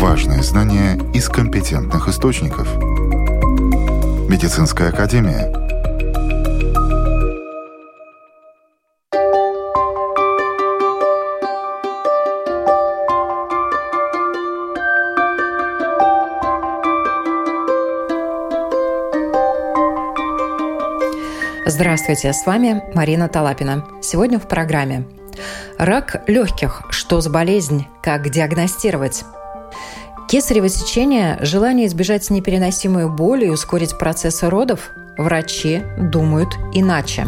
Важные знания из компетентных источников. Медицинская академия. Здравствуйте, с вами Марина Талапина. Сегодня в программе Рак легких. Что за болезнь? Как диагностировать? Кесарево сечение – желание избежать непереносимой боли и ускорить процессы родов? Врачи думают иначе.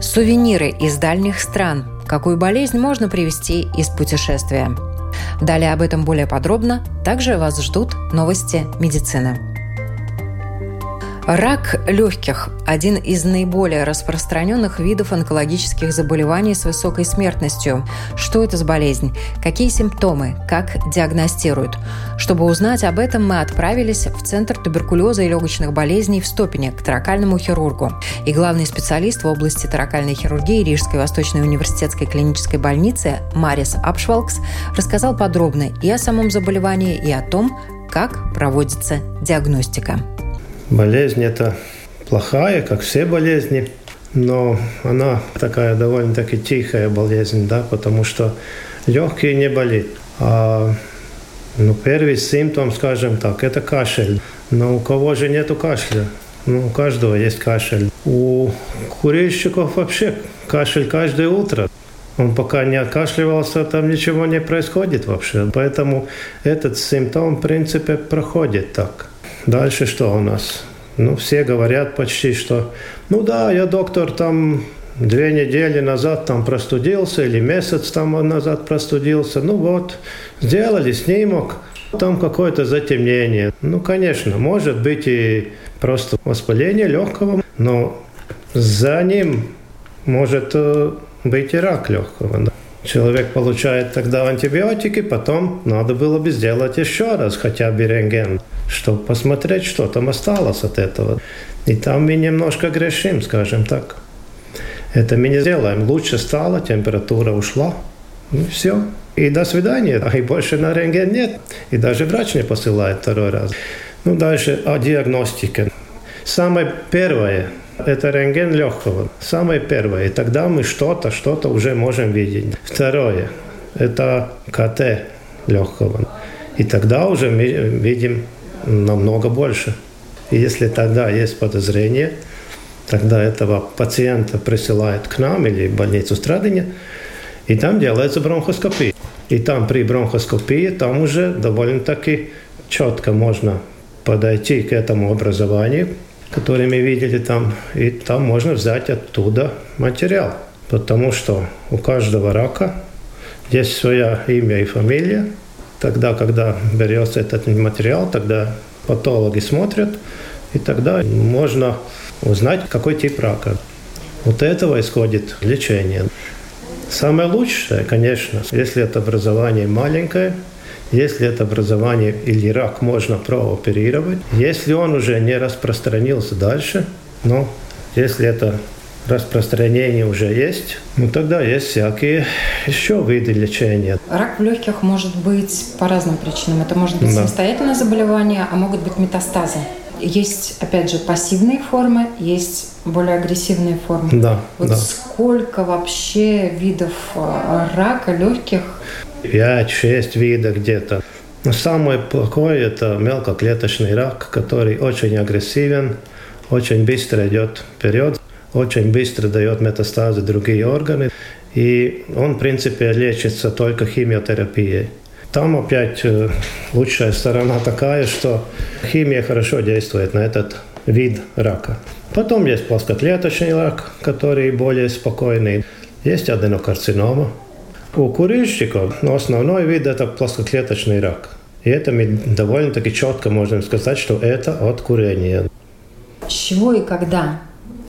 Сувениры из дальних стран. Какую болезнь можно привезти из путешествия? Далее об этом более подробно. Также вас ждут новости медицины. Рак легких – один из наиболее распространенных видов онкологических заболеваний с высокой смертностью. Что это за болезнь? Какие симптомы? Как диагностируют? Чтобы узнать об этом, мы отправились в Центр туберкулеза и легочных болезней в Стопине к таракальному хирургу. И главный специалист в области таракальной хирургии Рижской Восточной университетской клинической больницы Марис Апшвалкс рассказал подробно и о самом заболевании, и о том, как проводится диагностика. Болезнь это плохая, как все болезни, но она такая довольно-таки тихая болезнь, да, потому что легкие не болит. А ну, первый симптом, скажем так, это кашель. Но у кого же нету кашля? Ну, у каждого есть кашель. У курильщиков вообще кашель каждое утро. Он пока не откашливался, там ничего не происходит вообще. Поэтому этот симптом, в принципе, проходит так. Дальше что у нас? Ну, все говорят почти, что, ну да, я доктор там две недели назад там простудился или месяц там назад простудился. Ну вот, сделали снимок, там какое-то затемнение. Ну, конечно, может быть и просто воспаление легкого, но за ним может э, быть и рак легкого. Да. Человек получает тогда антибиотики, потом надо было бы сделать еще раз хотя бы рентген, чтобы посмотреть, что там осталось от этого. И там мы немножко грешим, скажем так. Это мы не сделаем. Лучше стало, температура ушла. Ну все. И до свидания. А и больше на рентген нет. И даже врач не посылает второй раз. Ну, дальше о диагностике. Самое первое – это рентген легкого. Самое первое. И тогда мы что-то, что-то уже можем видеть. Второе. Это КТ легкого. И тогда уже мы видим намного больше. И если тогда есть подозрение, тогда этого пациента присылают к нам или в больницу Страдания, и там делается бронхоскопия. И там при бронхоскопии, там уже довольно-таки четко можно подойти к этому образованию, которые мы видели там, и там можно взять оттуда материал. Потому что у каждого рака есть свое имя и фамилия. Тогда, когда берется этот материал, тогда патологи смотрят, и тогда можно узнать, какой тип рака. Вот этого исходит лечение. Самое лучшее, конечно, если это образование маленькое, если это образование или рак можно прооперировать, если он уже не распространился дальше, но если это распространение уже есть, ну тогда есть всякие еще виды лечения. Рак в легких может быть по разным причинам. Это может быть да. самостоятельное заболевание, а могут быть метастазы. Есть, опять же, пассивные формы, есть более агрессивные формы. Да, вот да. сколько вообще видов э, рака легких 5-6 видов где-то. Самое плохое – это мелкоклеточный рак, который очень агрессивен, очень быстро идет вперед, очень быстро дает метастазы другие органы. И он, в принципе, лечится только химиотерапией. Там опять э, лучшая сторона такая, что химия хорошо действует на этот вид рака. Потом есть плоскоклеточный рак, который более спокойный. Есть аденокарцинома, у курильщиков ну, основной вид – это плоскоклеточный рак. И это мы довольно-таки четко можем сказать, что это от курения. Чего и когда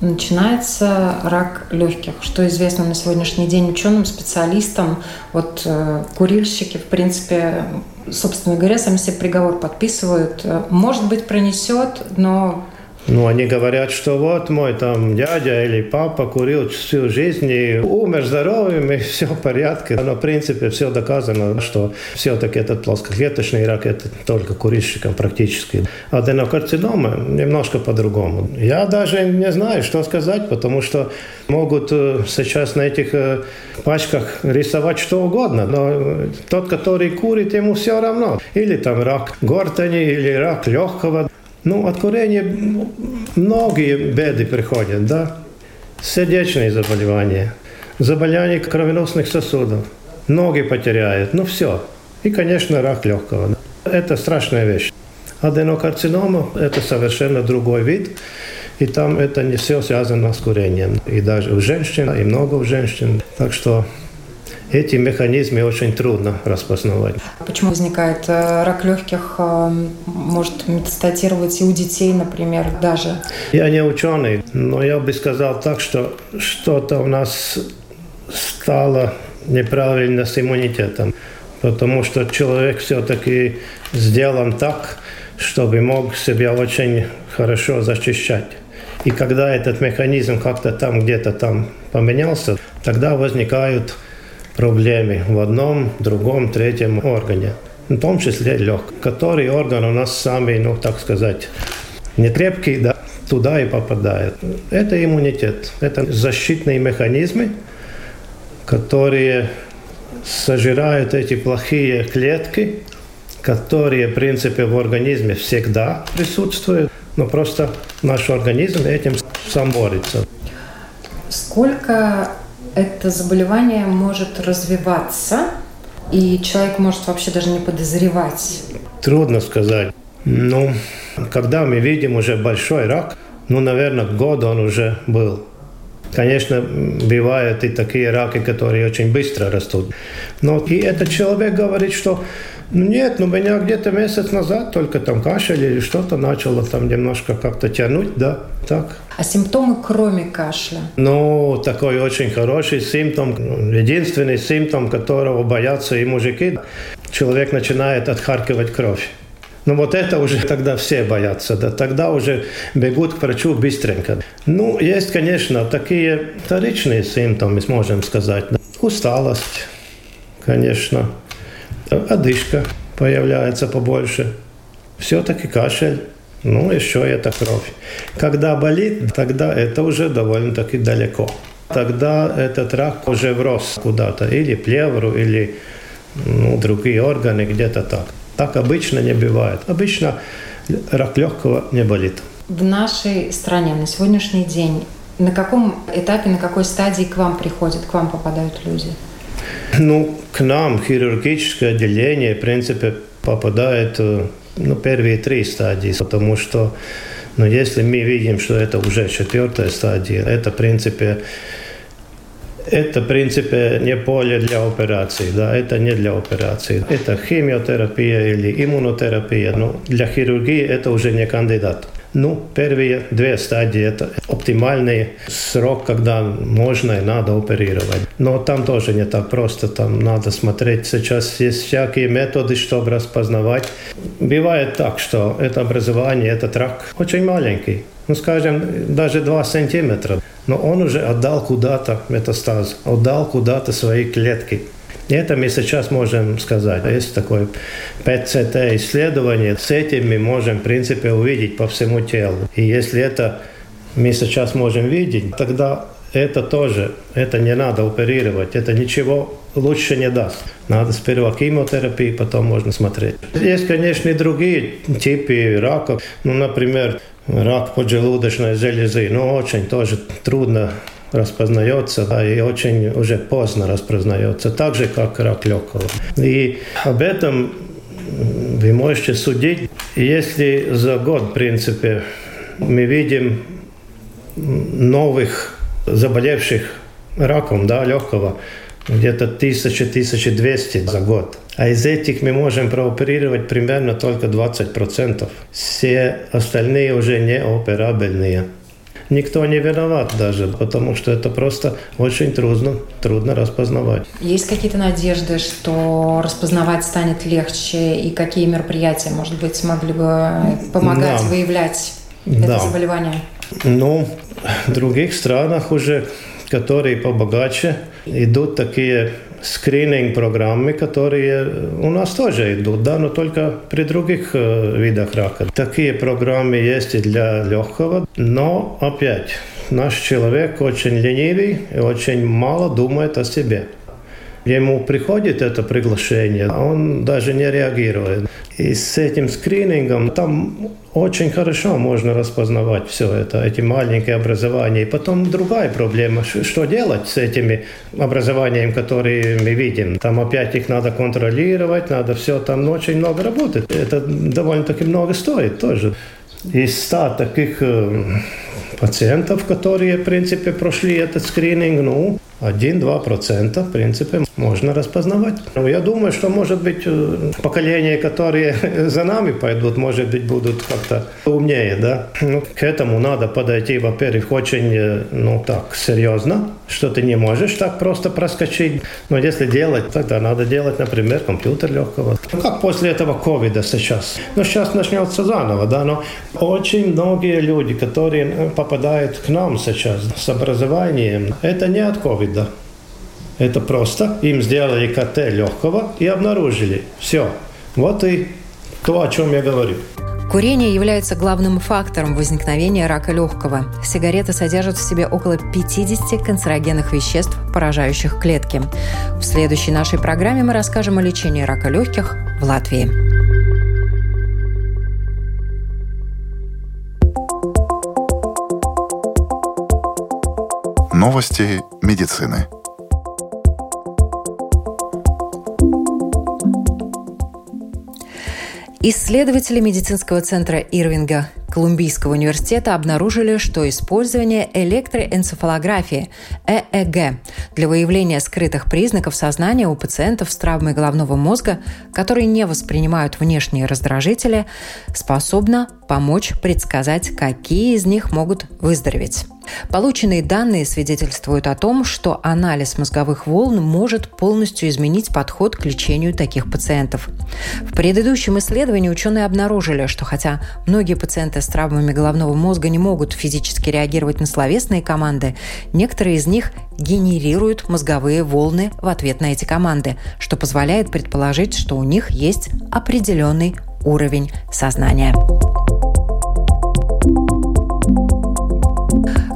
начинается рак легких? Что известно на сегодняшний день ученым, специалистам? Вот э, курильщики, в принципе, собственно говоря, сами себе приговор подписывают. Может быть, пронесет, но Ну, они говорят, что вот мой там дядя или папа курил всю жизнь и умер здоровым, и все в порядке. Но, в принципе, все доказано, что все-таки этот плоскоклеточный рак – это только курильщикам практически. Аденокарцинома немножко по-другому. Я даже не знаю, что сказать, потому что могут э, сейчас на этих э, пачках рисовать что угодно, но тот, который курит, ему все равно. Или там рак гортани, или рак легкого. Ну, от курения многие беды приходят, да. Сердечные заболевания, заболевания кровеносных сосудов, ноги потеряют, ну все. И, конечно, рак легкого. Это страшная вещь. Аденокарцинома – это совершенно другой вид, и там это не все связано с курением. И даже у женщин, и много у женщин. Так что эти механизмы очень трудно распознавать. Почему возникает э, рак легких, э, может метастатировать и у детей, например, даже? Я не ученый, но я бы сказал так, что что-то у нас стало неправильно с иммунитетом, потому что человек все-таки сделан так, чтобы мог себя очень хорошо защищать. И когда этот механизм как-то там где-то там поменялся, тогда возникают проблемы в одном, другом, третьем органе. В том числе лег, который орган у нас самый, ну так сказать, не крепкий, да, туда и попадает. Это иммунитет, это защитные механизмы, которые сожирают эти плохие клетки, которые, в принципе, в организме всегда присутствуют, но просто наш организм этим сам борется. Сколько это заболевание может развиваться, и человек может вообще даже не подозревать? Трудно сказать. Ну, когда мы видим уже большой рак, ну, наверное, год он уже был. Конечно, бывают и такие раки, которые очень быстро растут. Но и этот человек говорит, что ну нет, ну меня где-то месяц назад только там кашель или что-то начало там немножко как-то тянуть, да, так. А симптомы кроме кашля? Ну, такой очень хороший симптом, единственный симптом, которого боятся и мужики. Человек начинает отхаркивать кровь. Ну вот это уже тогда все боятся, да, тогда уже бегут к врачу быстренько. Ну, есть, конечно, такие вторичные симптомы, можем сказать. Да. Усталость, конечно, одышка появляется побольше. Все-таки кашель. Ну, еще это кровь. Когда болит, тогда это уже довольно-таки далеко. Тогда этот рак уже врос куда-то, или плевру, или ну, другие органы, где-то так. Так обычно не бывает. Обычно рак легкого не болит. В нашей стране на сегодняшний день на каком этапе, на какой стадии к вам приходят, к вам попадают люди? Ну, к нам хирургическое отделение, в принципе, попадает э, ну, первые три стадии, потому что ну, если мы видим, что это уже четвертая стадия, это, в принципе, это, в принципе, не поле для операции, да, это не для операции. Это химиотерапия или иммунотерапия, но для хирургии это уже не кандидат. Ну, первые две стадии – это оптимальный срок, когда можно и надо оперировать. Но там тоже не так просто, там надо смотреть. Сейчас есть всякие методы, чтобы распознавать. Бывает так, что это образование, этот рак очень маленький. Ну, скажем, даже 2 сантиметра. Но он уже отдал куда-то метастаз, отдал куда-то свои клетки. Это мы сейчас можем сказать. Есть такое ПЦТ-исследование. С этим мы можем, в принципе, увидеть по всему телу. И если это мы сейчас можем видеть, тогда это тоже, это не надо оперировать, это ничего лучше не даст. Надо сперва химиотерапии, потом можно смотреть. Есть, конечно, и другие типы раков. Ну, например, рак поджелудочной железы. Ну, очень тоже трудно распознается, да, и очень уже поздно распознается, так же, как рак легкого. И об этом вы можете судить, если за год, в принципе, мы видим новых заболевших раком да, легкого, где-то 1000-1200 за год. А из этих мы можем прооперировать примерно только 20%. Все остальные уже неоперабельные никто не виноват даже, потому что это просто очень трудно, трудно распознавать. Есть какие-то надежды, что распознавать станет легче, и какие мероприятия, может быть, могли бы помогать да. выявлять это да. заболевание? Ну, в других странах уже, которые побогаче, идут такие скрининг-программы, которые у нас тоже идут, да, но только при других э, видах рака. Такие программы есть и для легкого, но опять наш человек очень ленивый и очень мало думает о себе. Ему приходит это приглашение, а он даже не реагирует. И с этим скринингом там очень хорошо можно распознавать все это, эти маленькие образования. И потом другая проблема, что делать с этими образованиями, которые мы видим. Там опять их надо контролировать, надо все, там очень много работать. Это довольно-таки много стоит тоже. Из ста таких пациентов, которые, в принципе, прошли этот скрининг, ну, 1-2% в принципе можно распознавать. Но я думаю, что может быть э, поколения, которые за нами пойдут, может быть будут как-то умнее, да. Ну, к этому надо подойти, во-первых, очень, э, ну так, серьезно, что ты не можешь так просто проскочить. Но если делать, тогда надо делать, например, компьютер легкого. Ну, как после этого ковида сейчас. Ну, сейчас начнется заново, да, но очень многие люди, которые э, попадают к нам сейчас с образованием, это не от ковида. Это просто им сделали КТ легкого и обнаружили. Все. Вот и то, о чем я говорю. Курение является главным фактором возникновения рака легкого. Сигареты содержат в себе около 50 канцерогенных веществ, поражающих клетки. В следующей нашей программе мы расскажем о лечении рака легких в Латвии. Новости медицины. Исследователи медицинского центра Ирвинга Колумбийского университета обнаружили, что использование электроэнцефалографии ЭЭГ для выявления скрытых признаков сознания у пациентов с травмой головного мозга, которые не воспринимают внешние раздражители, способно помочь предсказать, какие из них могут выздороветь. Полученные данные свидетельствуют о том, что анализ мозговых волн может полностью изменить подход к лечению таких пациентов. В предыдущем исследовании ученые обнаружили, что хотя многие пациенты с травмами головного мозга не могут физически реагировать на словесные команды, некоторые из них генерируют мозговые волны в ответ на эти команды, что позволяет предположить, что у них есть определенный уровень сознания.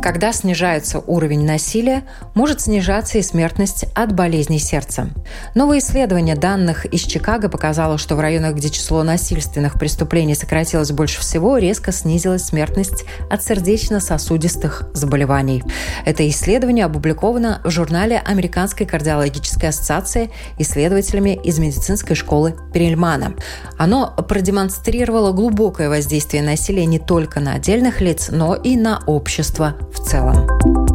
Когда снижается уровень насилия, может снижаться и смертность от болезней сердца. Новое исследование данных из Чикаго показало, что в районах, где число насильственных преступлений сократилось больше всего, резко снизилась смертность от сердечно-сосудистых заболеваний. Это исследование опубликовано в журнале Американской кардиологической ассоциации исследователями из медицинской школы Перельмана. Оно продемонстрировало глубокое воздействие насилия не только на отдельных лиц, но и на общество v celom.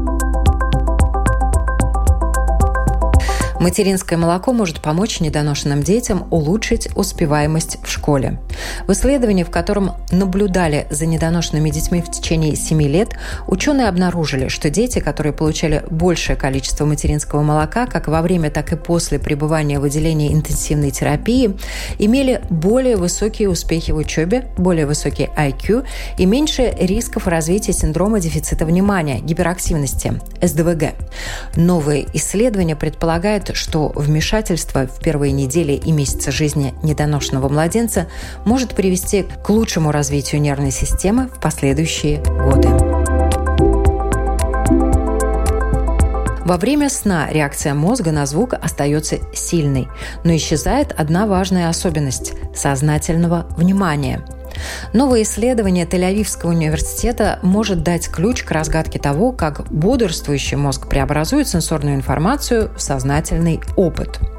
Материнское молоко может помочь недоношенным детям улучшить успеваемость в школе. В исследовании, в котором наблюдали за недоношенными детьми в течение 7 лет, ученые обнаружили, что дети, которые получали большее количество материнского молока, как во время, так и после пребывания в отделении интенсивной терапии, имели более высокие успехи в учебе, более высокий IQ и меньше рисков развития синдрома дефицита внимания, гиперактивности, СДВГ. Новые исследования предполагают, что вмешательство в первые недели и месяцы жизни недоношенного младенца может привести к лучшему развитию нервной системы в последующие годы. Во время сна реакция мозга на звук остается сильной, но исчезает одна важная особенность – сознательного внимания – Новое исследование Тель-Авивского университета может дать ключ к разгадке того, как бодрствующий мозг преобразует сенсорную информацию в сознательный опыт –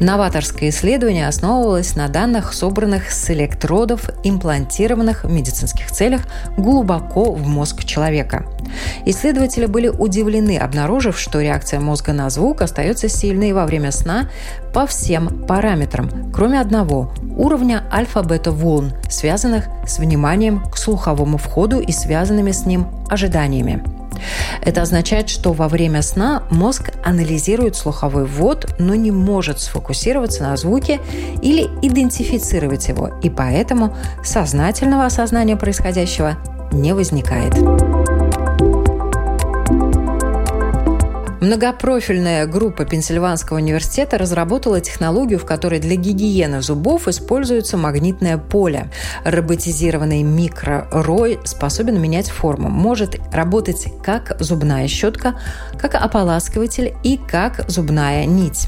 Новаторское исследование основывалось на данных, собранных с электродов, имплантированных в медицинских целях глубоко в мозг человека. Исследователи были удивлены, обнаружив, что реакция мозга на звук остается сильной во время сна по всем параметрам, кроме одного – уровня альфа-бета-волн, связанных с вниманием к слуховому входу и связанными с ним ожиданиями. Это означает, что во время сна мозг анализирует слуховой ввод, но не может сфокусироваться на звуке или идентифицировать его, и поэтому сознательного осознания происходящего не возникает. Многопрофильная группа Пенсильванского университета разработала технологию, в которой для гигиены зубов используется магнитное поле. Роботизированный микророй способен менять форму, может работать как зубная щетка, как ополаскиватель и как зубная нить.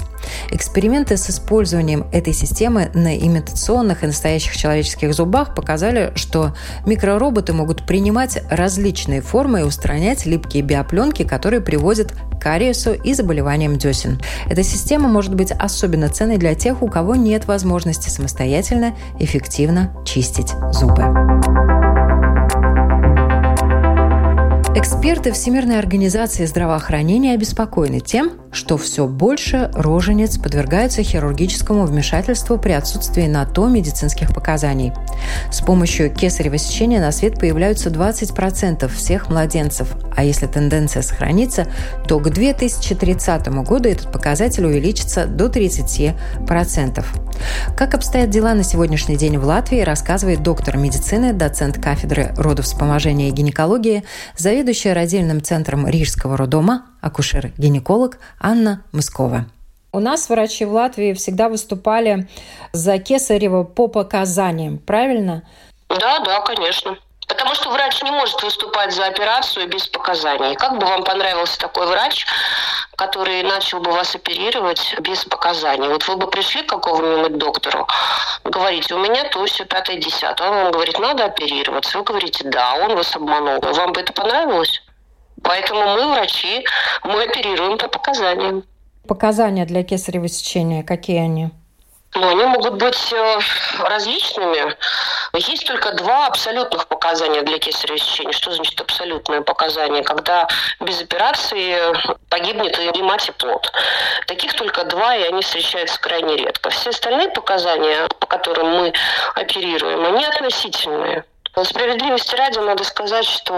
Эксперименты с использованием этой системы на имитационных и настоящих человеческих зубах показали, что микророботы могут принимать различные формы и устранять липкие биопленки, которые приводят к кариесу и заболеваниям десен. Эта система может быть особенно ценной для тех, у кого нет возможности самостоятельно эффективно чистить зубы. Эксперты Всемирной организации здравоохранения обеспокоены тем, что все больше роженец подвергаются хирургическому вмешательству при отсутствии на то медицинских показаний. С помощью кесарево сечения на свет появляются 20% всех младенцев, а если тенденция сохранится, то к 2030 году этот показатель увеличится до 30%. Как обстоят дела на сегодняшний день в Латвии, рассказывает доктор медицины, доцент кафедры родовспоможения и гинекологии, заведующая родильным центром Рижского роддома, акушер-гинеколог Анна Мыскова. У нас врачи в Латвии всегда выступали за кесарево по показаниям, правильно? Да, да, конечно. Потому что врач не может выступать за операцию без показаний. Как бы вам понравился такой врач, который начал бы вас оперировать без показаний? Вот вы бы пришли к какому-нибудь доктору, говорите, у меня то, все, пятое, десятое. Он вам говорит, надо оперироваться. Вы говорите, да, он вас обманул. Вам бы это понравилось? Поэтому мы, врачи, мы оперируем по показаниям. Показания для кесарево сечения какие они? Ну, они могут быть э, различными. Есть только два абсолютных показания для кесарево сечения. Что значит абсолютное показание? Когда без операции погибнет и плод. Таких только два, и они встречаются крайне редко. Все остальные показания, по которым мы оперируем, они относительные. Справедливости ради надо сказать, что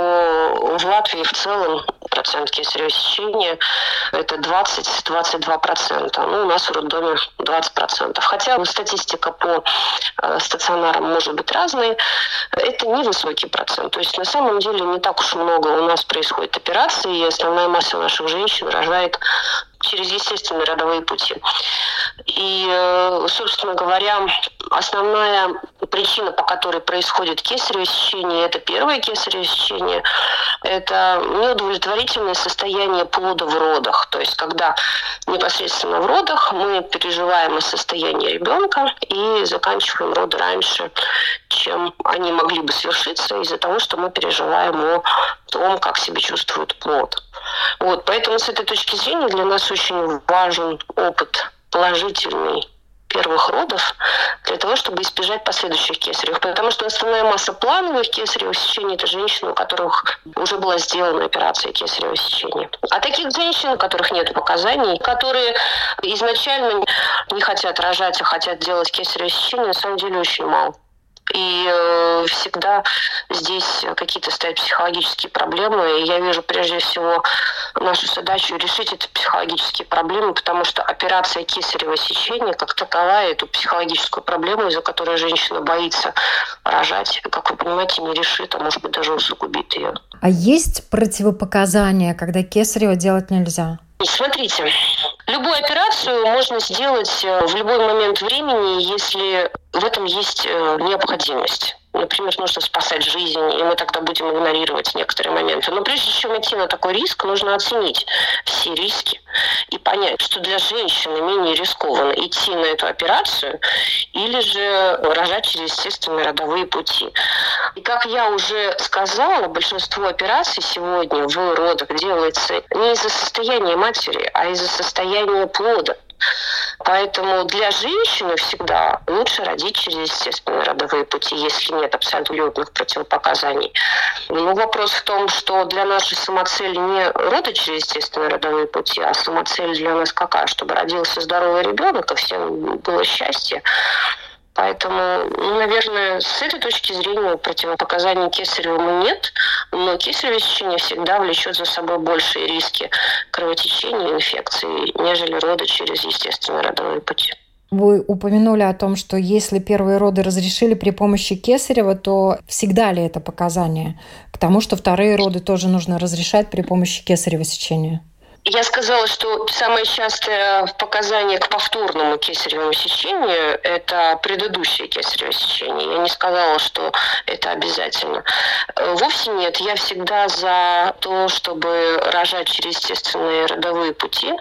в Латвии в целом процент кесарево сечения это 20-22%. Ну, у нас в роддоме 20%. Хотя статистика по э, стационарам может быть разной, это невысокий процент. То есть на самом деле не так уж много у нас происходит операций, и основная масса наших женщин рожает через естественные родовые пути. И, э, собственно говоря, основная причина, по которой происходит кесарево сечение, это первое кесарево сечение, это неудовлетворительное состояние плода в родах. То есть, когда непосредственно в родах мы переживаем состояние ребенка и заканчиваем роды раньше, чем они могли бы свершиться из-за того, что мы переживаем о том, как себя чувствует плод. Вот, поэтому с этой точки зрения для нас очень важен опыт положительный первых родов для того, чтобы избежать последующих кесаревых. Потому что основная масса плановых кесаревых сечений – это женщины, у которых уже была сделана операция кесарево сечения. А таких женщин, у которых нет показаний, которые изначально не хотят рожать, а хотят делать кесарево сечение, на самом деле очень мало. И э, всегда здесь какие-то стоят психологические проблемы. И я вижу прежде всего нашу задачу решить эти психологические проблемы, потому что операция кесарево сечения как таковая эту психологическую проблему, из-за которой женщина боится рожать, как вы понимаете, не решит, а может быть даже усугубит ее. А есть противопоказания, когда кесарево делать нельзя? Смотрите, любую операцию можно сделать э, в любой момент времени, если в этом есть э, необходимость. Например, нужно спасать жизнь, и мы тогда будем игнорировать некоторые моменты. Но прежде чем идти на такой риск, нужно оценить все риски и понять, что для женщины менее рискованно идти на эту операцию или же рожать через естественные родовые пути. И как я уже сказала, большинство операций сегодня в родах делается не из-за состояния матери, а из-за состояния плода. Поэтому для женщины всегда лучше родить через естественные родовые пути, если нет абсолютных противопоказаний. Но вопрос в том, что для нас же самоцель не роды через естественные родовые пути, а самоцель для нас какая? Чтобы родился здоровый ребенок, и всем было счастье. Поэтому, ну, наверное, с этой точки зрения противопоказаний кесаревому нет, но кесарево сечение всегда влечет за собой большие риски кровотечения, инфекции, нежели роды через естественные родовые пути. Вы упомянули о том, что если первые роды разрешили при помощи кесарева, то всегда ли это показание к тому, что вторые роды тоже нужно разрешать при помощи кесарева сечения? Я сказала, что самое частое показание к повторному кесаревому сечению – это предыдущее кесарево сечение. Я не сказала, что это обязательно. Вовсе нет. Я всегда за то, чтобы рожать через естественные родовые пути.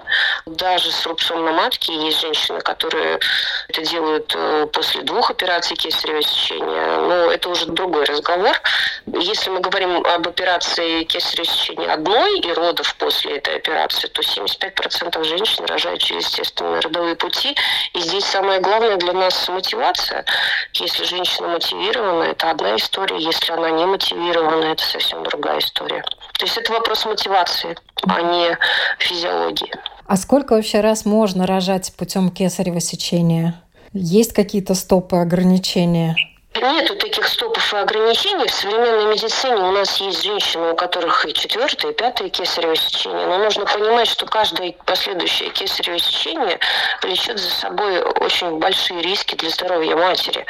Даже с рубцом на матке есть женщины, которые это делают э, после двух операций кесарево сечения. Но это уже другой разговор. Если мы говорим об операции кесарево сечения одной и родов после этой операции, операцию, то 75% женщин рожают через естественные родовые пути. И здесь самое главное для нас мотивация. Если женщина мотивирована, это одна история. Если она не мотивирована, это совсем другая история. То есть это вопрос мотивации, а не физиологии. А сколько вообще раз можно рожать путем кесарево сечения? Есть какие-то стопы, ограничения? Нету таких стопов и ограничений. В современной медицине у нас есть женщины, у которых и четвертое, и пятое кесарево сечение. Но нужно понимать, что каждое последующее кесарево сечение влечет за собой очень большие риски для здоровья матери.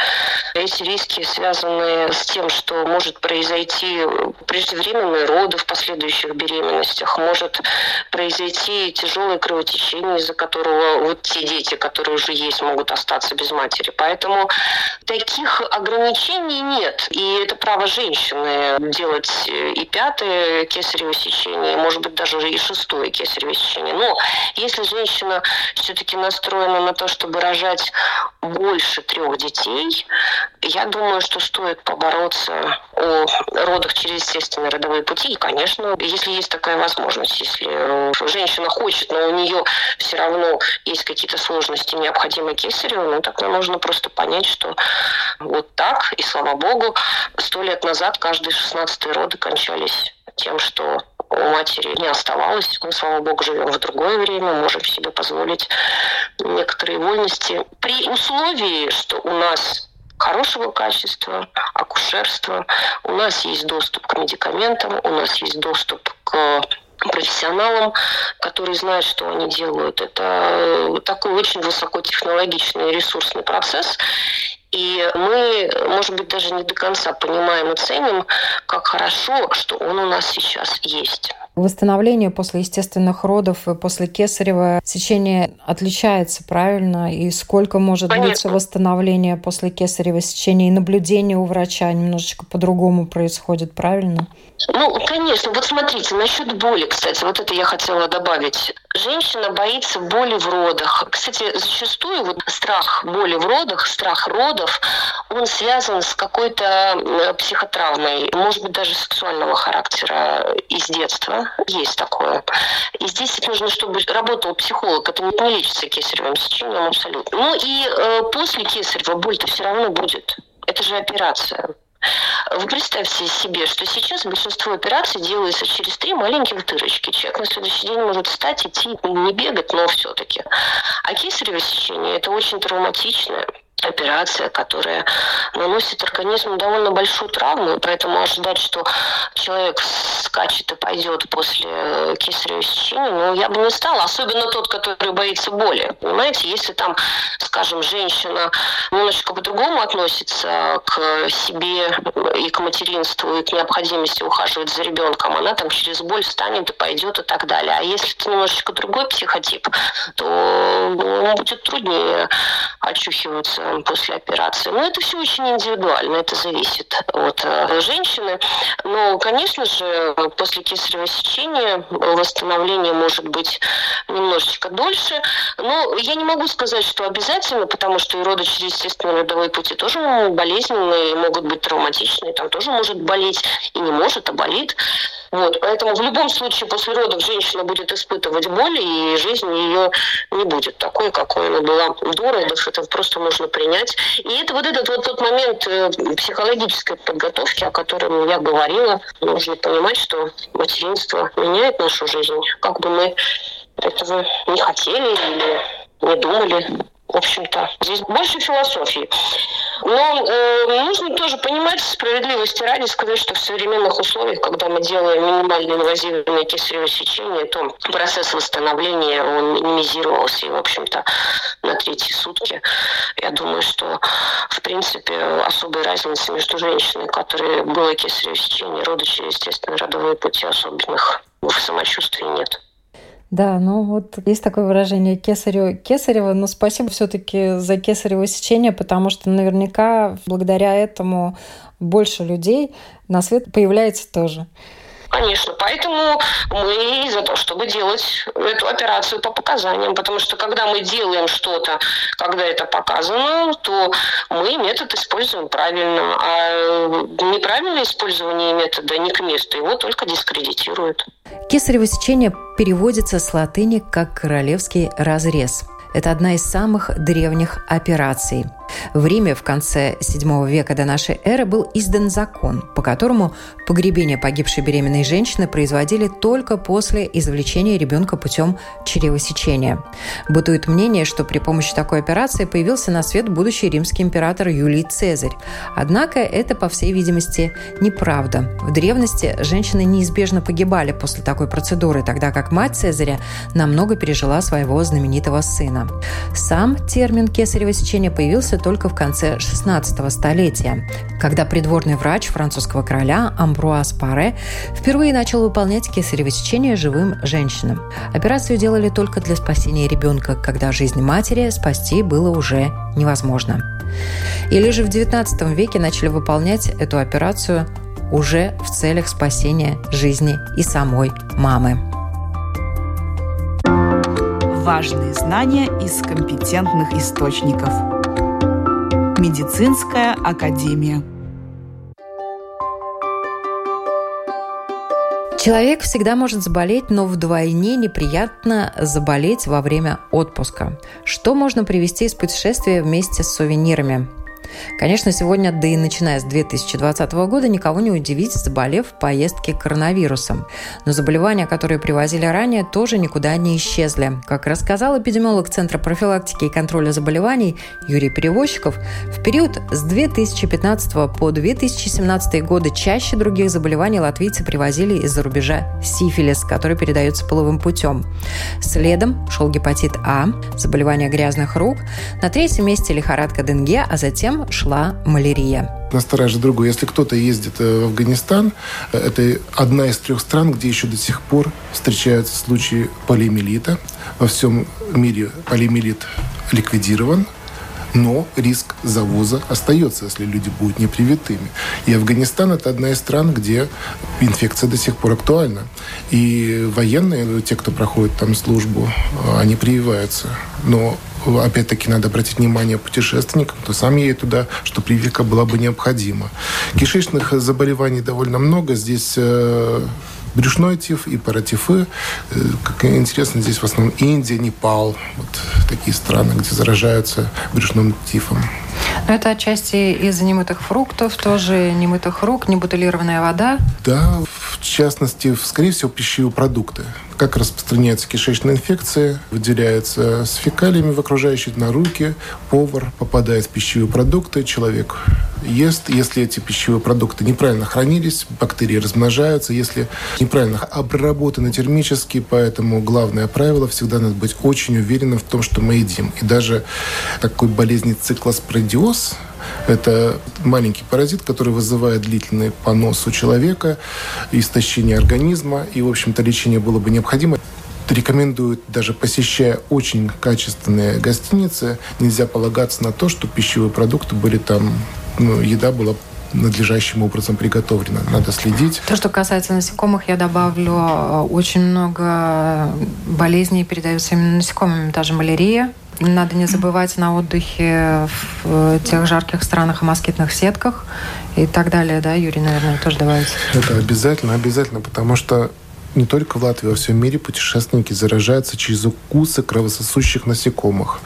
Эти риски связаны с тем, что может произойти преждевременные роды в последующих беременностях, может произойти тяжелое кровотечение, из-за которого вот те дети, которые уже есть, могут остаться без матери. Поэтому таких ограничений ограничений нет. И это право женщины делать э, и пятое кесарево сечение, может быть, даже и шестое кесарево сечение. Но если женщина все-таки настроена на то, чтобы рожать больше трех детей, я думаю, что стоит побороться о родах через естественные родовые пути. И, конечно, если есть такая возможность, если э, женщина хочет, но у нее все равно есть какие-то сложности, необходимые кесарево, ну тогда нужно просто понять, что вот так, и слава богу, сто лет назад каждые шестнадцатые роды кончались тем, что у матери не оставалось. Мы, слава богу, живем в другое время, можем себе позволить некоторые вольности. При условии, что у нас хорошего качества, акушерства, у нас есть доступ к медикаментам, у нас есть доступ к профессионалам, которые знают, что они делают. Это такой очень высокотехнологичный ресурсный процесс. И мы, может быть, даже не до конца понимаем и ценим, как хорошо, что он у нас сейчас есть. Восстановление после естественных родов и после кесарева сечения отличается, правильно? И сколько может Понятно. длиться восстановление после кесарева сечения? И наблюдение у врача немножечко по-другому происходит, правильно? Ну, конечно. Вот смотрите, насчет боли, кстати, вот это я хотела добавить. Женщина боится боли в родах. Кстати, зачастую вот страх боли в родах, страх родов, он связан с какой-то психотравмой, может быть, даже сексуального характера из детства. Есть такое. И здесь нужно, чтобы работал психолог. Это не лечится кесаревым сечением абсолютно. Ну и э, после кесарева боль-то все равно будет. Это же операция. Вы представьте себе, что сейчас большинство операций делается через три маленьких дырочки. Человек на следующий день может встать, идти, не бегать, но все-таки. А кесарево сечение – это очень травматичное операция, которая наносит организму довольно большую травму, поэтому ожидать, что человек скачет и пойдет после кесарево сечения, ну, я бы не стала, особенно тот, который боится боли. Понимаете, если там, скажем, женщина немножечко по-другому относится к себе и к материнству, и к необходимости ухаживать за ребенком, она там через боль встанет и пойдет и так далее. А если это немножечко другой психотип, то ну, будет труднее очухиваться после операции. Но это все очень индивидуально, это зависит от э, женщины. Но, конечно же, после кесарево сечения восстановление может быть немножечко дольше. Но я не могу сказать, что обязательно, потому что и роды через естественные родовые пути тоже болезненные, могут быть травматичные, там тоже может болеть и не может, а болит. Вот, поэтому в любом случае после родов женщина будет испытывать боль, и жизнь ее не будет такой, какой она была до родов. Это просто нужно принять. И это вот этот вот тот момент э, психологической подготовки, о котором я говорила. Нужно понимать, что материнство меняет нашу жизнь. Как бы мы этого не хотели или не думали. В общем-то. Здесь больше философии. Но э, нужно тоже понимать, справедливости ради, сказать, что в современных условиях, когда мы делаем минимально инвазивное кесарево сечение, то процесс восстановления, он минимизировался, и, в общем-то, на третьи сутки. Я думаю, что, в принципе, особой разницы между женщиной, которой было кесарево сечение, через естественные родовые пути особенных в самочувствии нет. Да, ну вот есть такое выражение кесарево, кесарево, но спасибо все-таки за кесарево сечение, потому что наверняка благодаря этому больше людей на свет появляется тоже. Конечно, поэтому мы за то, чтобы делать эту операцию по показаниям, потому что когда мы делаем что-то, когда это показано, то мы метод используем правильно, а неправильное использование метода не к месту, его только дискредитируют. Кесарево сечение переводится с латыни как «королевский разрез». Это одна из самых древних операций – в Риме в конце VII века до нашей эры был издан закон, по которому погребение погибшей беременной женщины производили только после извлечения ребенка путем чревосечения. Бытует мнение, что при помощи такой операции появился на свет будущий римский император Юлий Цезарь. Однако это, по всей видимости, неправда. В древности женщины неизбежно погибали после такой процедуры, тогда как мать Цезаря намного пережила своего знаменитого сына. Сам термин кесарево сечение появился только в конце XVI столетия, когда придворный врач французского короля Амбруаз Паре впервые начал выполнять кесарево сечение живым женщинам. Операцию делали только для спасения ребенка, когда жизнь матери спасти было уже невозможно. Или же в XIX веке начали выполнять эту операцию уже в целях спасения жизни и самой мамы. Важные знания из компетентных источников – Медицинская академия. Человек всегда может заболеть, но вдвойне неприятно заболеть во время отпуска. Что можно привести из путешествия вместе с сувенирами? Конечно, сегодня, да и начиная с 2020 года, никого не удивить, заболев в поездке коронавирусом. Но заболевания, которые привозили ранее, тоже никуда не исчезли. Как рассказал эпидемиолог Центра профилактики и контроля заболеваний Юрий Перевозчиков, в период с 2015 по 2017 годы чаще других заболеваний латвийцы привозили из-за рубежа сифилис, который передается половым путем. Следом шел гепатит А, заболевание грязных рук, на третьем месте лихорадка Денге, а затем шла малярия. Настораживает другое. Если кто-то ездит э, в Афганистан, э, это одна из трех стран, где еще до сих пор встречаются случаи полиомиелита. Во всем мире полиомиелит ликвидирован, но риск завоза остается, если люди будут непривитыми. И Афганистан – это одна из стран, где инфекция до сих пор актуальна. И военные, те, кто проходит там службу, они прививаются. Но опять-таки надо обратить внимание путешественникам, кто сам едет туда, что прививка была бы необходима. Кишечных заболеваний довольно много. Здесь э, брюшной тиф и паратифы. Э, как интересно, здесь в основном Индия, Непал, вот такие страны, где заражаются брюшным тифом. Но это отчасти из-за немытых фруктов, тоже немытых рук, небутылированная вода. Да, в частности, скорее всего, пищевые продукты. Как распространяются кишечные инфекции, выделяются с фекалиями в окружающие на руки, повар попадает в пищевые продукты, человек ест. Если эти пищевые продукты неправильно хранились, бактерии размножаются. Если неправильно обработаны термически, поэтому главное правило всегда надо быть очень уверенным в том, что мы едим. И даже такой болезни циклоспоридиоз, это маленький паразит, который вызывает длительный понос у человека, истощение организма, и, в общем-то, лечение было бы необходимо рекомендуют, даже посещая очень качественные гостиницы, нельзя полагаться на то, что пищевые продукты были там, ну, еда была надлежащим образом приготовлена. Надо следить. То, что касается насекомых, я добавлю, э, очень много болезней передаются именно насекомыми, даже малярия. Надо не забывать на отдыхе в тех жарких странах о москитных сетках и так далее, да, Юрий, наверное, тоже добавить. Это обязательно, обязательно, потому что не только в Латвии, а во всем мире путешественники заражаются через укусы кровососущих насекомых.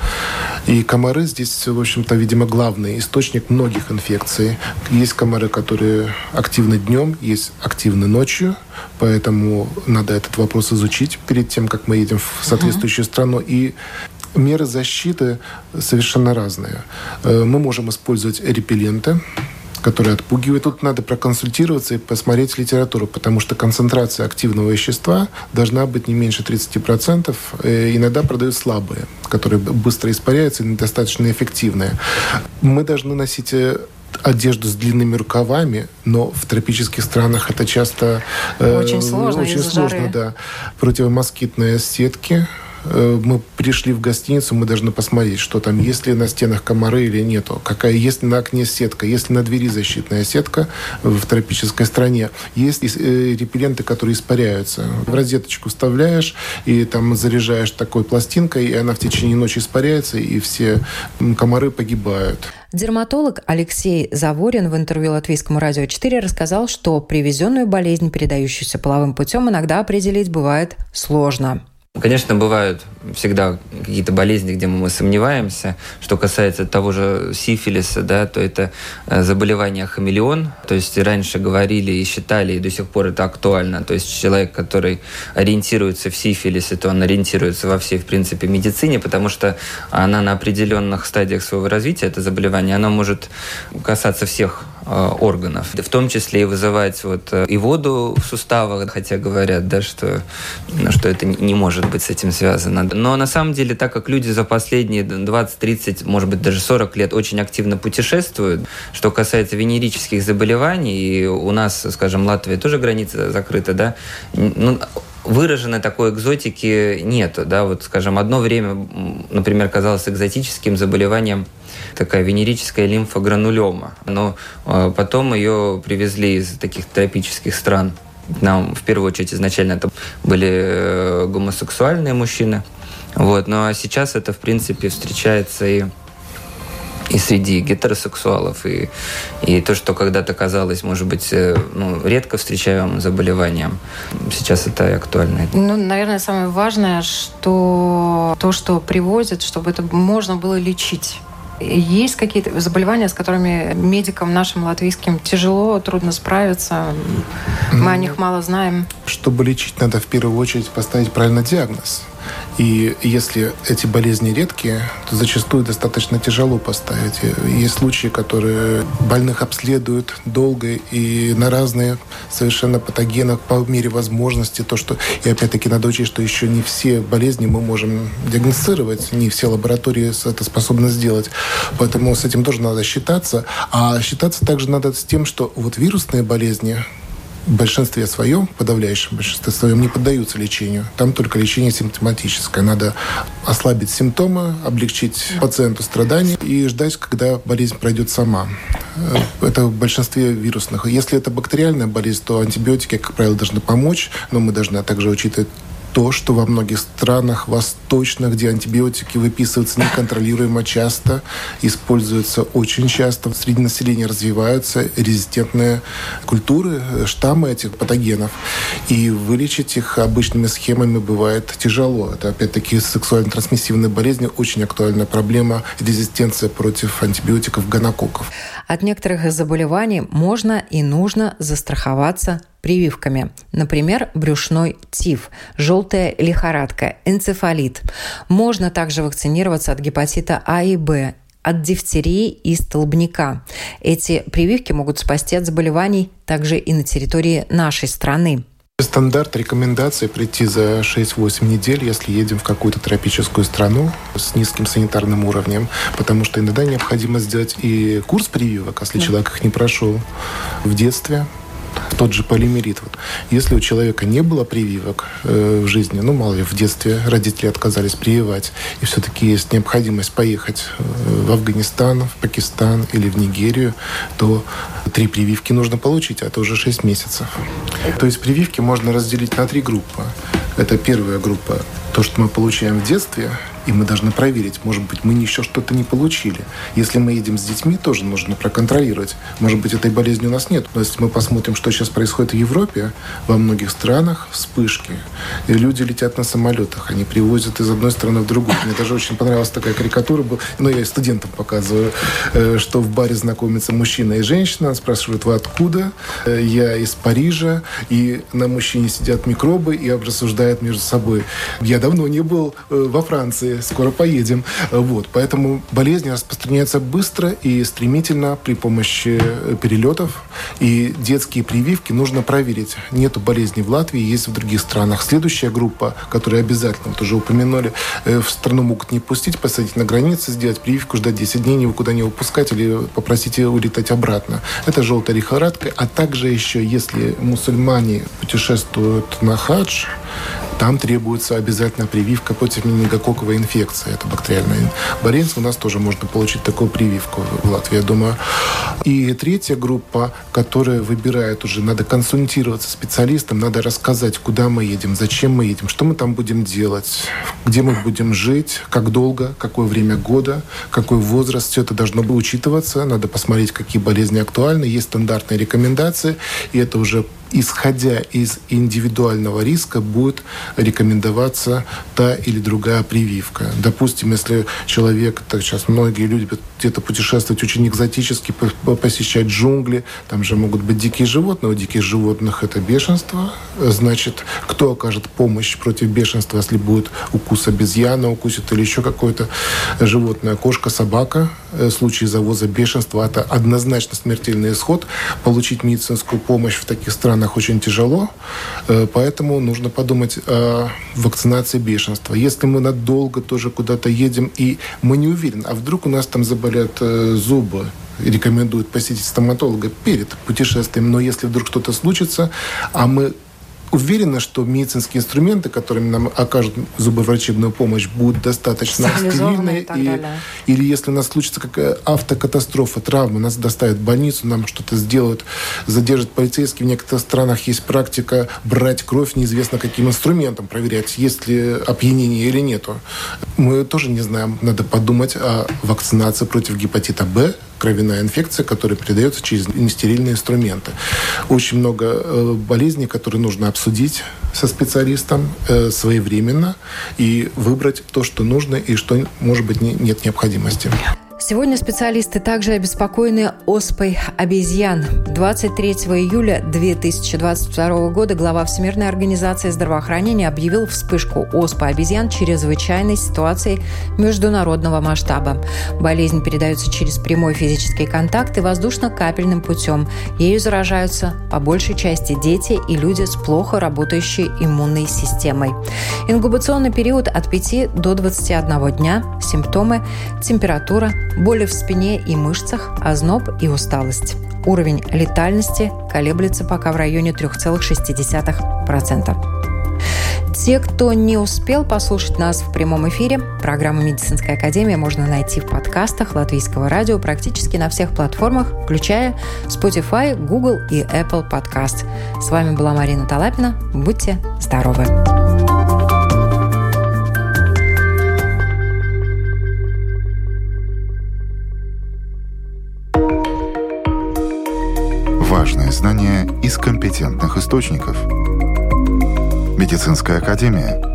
И комары здесь, в общем-то, видимо, главный источник многих инфекций. Есть комары, которые активны днем, есть активны ночью, поэтому надо этот вопрос изучить перед тем, как мы едем в соответствующую uh-huh. страну. И Меры защиты совершенно разные. Э, мы можем использовать репелленты, которые отпугивают. Тут надо проконсультироваться и посмотреть литературу, потому что концентрация активного вещества должна быть не меньше 30%. Э, иногда продают слабые, которые быстро испаряются и недостаточно эффективные. Мы должны носить э, одежду с длинными рукавами, но в тропических странах это часто очень сложно, очень сложно, жары. да. Противомоскитные сетки, мы пришли в гостиницу, мы должны посмотреть, что там, есть ли на стенах комары или нету, какая есть на окне сетка, есть ли на двери защитная сетка в тропической стране, есть э, репелленты, которые испаряются. В розеточку вставляешь и там заряжаешь такой пластинкой, и она в течение ночи испаряется, и все комары погибают. Дерматолог Алексей Заворин в интервью Латвийскому радио 4 рассказал, что привезенную болезнь, передающуюся половым путем, иногда определить бывает сложно. Конечно, бывают всегда какие-то болезни, где мы сомневаемся. Что касается того же сифилиса, да, то это э, заболевание хамелеон. То есть раньше говорили и считали, и до сих пор это актуально. То есть человек, который ориентируется в сифилисе, то он ориентируется во всей, в принципе, медицине, потому что она на определенных стадиях своего развития, это заболевание, оно может касаться всех органов, в том числе и вызывать вот э, и воду в суставах, хотя говорят, да, что, ну, что это не может быть с этим связано. Но на самом деле, так как люди за последние 20, 30, может быть, даже 40 лет очень активно путешествуют, что касается венерических заболеваний, и у нас, скажем, Латвия тоже граница закрыта, да, ну, выраженной такой экзотики нет. Да? Вот, скажем, одно время, например, казалось экзотическим заболеванием такая венерическая лимфогранулема. Но э, потом ее привезли из таких тропических стран. Нам, в первую очередь, изначально это были э, гомосексуальные мужчины. Вот. Ну а сейчас это, в принципе, встречается и и среди гетеросексуалов, и, и то, что когда-то казалось, может быть, э, ну, редко встречаемым заболеванием, сейчас это актуально. Ну, наверное, самое важное, что то, что привозят, чтобы это можно было лечить. Есть какие-то заболевания, с которыми медикам нашим латвийским тяжело, трудно справиться? Мы о них мало знаем. Чтобы лечить, надо в первую очередь поставить правильный диагноз. И если эти болезни редкие, то зачастую достаточно тяжело поставить. Есть случаи, которые больных обследуют долго и на разные совершенно патогены по мере возможности. То, что... И опять-таки надо учесть, что еще не все болезни мы можем диагностировать, не все лаборатории это способны сделать. Поэтому с этим тоже надо считаться. А считаться также надо с тем, что вот вирусные болезни, в большинстве своем, подавляющем большинстве своем, не поддаются лечению. Там только лечение симптоматическое. Надо ослабить симптомы, облегчить пациенту страдания и ждать, когда болезнь пройдет сама. Э, это в большинстве вирусных. Если это бактериальная болезнь, то антибиотики, как правило, должны помочь, но мы должны также учитывать то, что во многих странах восточных, где антибиотики выписываются неконтролируемо часто, используются очень часто, среди населения развиваются резистентные культуры, штаммы этих патогенов. И вылечить их обычными схемами бывает тяжело. Это, опять-таки, сексуально-трансмиссивные болезни, очень актуальная проблема резистенция против антибиотиков гонококков. От некоторых заболеваний можно и нужно застраховаться прививками. Например, брюшной тиф, желтая лихорадка, энцефалит. Можно также вакцинироваться от гепатита А и Б, от дифтерии и столбняка. Эти прививки могут спасти от заболеваний также и на территории нашей страны. Стандарт рекомендации прийти за 6-8 недель, если едем в какую-то тропическую страну с низким санитарным уровнем, потому что иногда необходимо сделать и курс прививок, если человек их не прошел в детстве, тот же полимерит. Вот. Если у человека не было прививок э, в жизни, ну, мало ли, в детстве родители отказались прививать, и все-таки есть необходимость поехать э, в Афганистан, в Пакистан или в Нигерию, то три прививки нужно получить, а это уже 6 месяцев. То есть прививки можно разделить на три группы. Это первая группа, то, что мы получаем в детстве – и мы должны проверить, может быть, мы еще что-то не получили. Если мы едем с детьми, тоже нужно проконтролировать. Может быть, этой болезни у нас нет. Но если мы посмотрим, что сейчас происходит в Европе, во многих странах вспышки. И люди летят на самолетах, они привозят из одной страны в другую. Мне даже очень понравилась такая карикатура, была, ну, я студентам показываю, э, что в баре знакомится мужчина и женщина, спрашивают, вы откуда? Э, я из Парижа, и на мужчине сидят микробы и обсуждают между собой. Я давно не был э, во Франции, скоро поедем. Вот, поэтому болезни распространяются быстро и стремительно при помощи э, перелетов. И детские прививки нужно проверить. Нету болезни в Латвии, есть в других странах. Следующая группа, которую обязательно, вот уже упомянули, э, в страну могут не пустить, посадить на границе, сделать прививку, ждать 10 дней, никуда не выпускать или попросить улетать обратно. Это желтая лихорадка, а также еще, если мусульмане путешествуют на хадж, там требуется обязательно прививка против менингококковой инфекции. Это бактериальная болезнь. У нас тоже можно получить такую прививку в Латвии, я думаю. И третья группа, которая выбирает уже, надо консультироваться с специалистом, надо рассказать, куда мы едем, зачем мы едем, что мы там будем делать, где мы будем жить, как долго, какое время года, какой возраст. Все это должно быть учитываться. Надо посмотреть, какие болезни актуальны. Есть стандартные рекомендации, и это уже исходя из индивидуального риска, будет рекомендоваться та или другая прививка. Допустим, если человек, так сейчас многие люди где-то путешествовать очень экзотически, посещать джунгли, там же могут быть дикие животные, у диких животных это бешенство, значит, кто окажет помощь против бешенства, если будет укус обезьяна, укусит или еще какое-то животное, кошка, собака, в случае завоза бешенства, это однозначно смертельный исход. Получить медицинскую помощь в таких странах странах очень тяжело, э, поэтому нужно подумать о вакцинации бешенства. Если мы надолго тоже куда-то едем, и мы не уверены, а вдруг у нас там заболят э, зубы, рекомендуют посетить стоматолога перед путешествием, но если вдруг что-то случится, а мы уверена, что медицинские инструменты, которыми нам окажут зубоврачебную помощь, будут достаточно стерильные. И, и, или если у нас случится какая автокатастрофа, травма, нас доставят в больницу, нам что-то сделают, задержат полицейские. В некоторых странах есть практика брать кровь неизвестно каким инструментом, проверять, есть ли опьянение или нету. Мы тоже не знаем. Надо подумать о вакцинации против гепатита Б, кровяная инфекция, которая передается через нестерильные инструменты. Очень много э, болезней, которые нужно обсудить со специалистом э, своевременно и выбрать то, что нужно и что, может быть, не, нет необходимости. Сегодня специалисты также обеспокоены оспой обезьян. 23 июля 2022 года глава Всемирной организации здравоохранения объявил вспышку оспы обезьян чрезвычайной ситуацией международного масштаба. Болезнь передается через прямой физический контакт и воздушно-капельным путем. Ею заражаются по большей части дети и люди с плохо работающей иммунной системой. Ингубационный период от 5 до 21 дня. Симптомы – температура, боли в спине и мышцах, озноб и усталость. Уровень летальности колеблется пока в районе 3,6%. Те, кто не успел послушать нас в прямом эфире, программу «Медицинская академия» можно найти в подкастах Латвийского радио практически на всех платформах, включая Spotify, Google и Apple Podcast. С вами была Марина Талапина. Будьте здоровы! Важные знания из компетентных источников. Медицинская академия –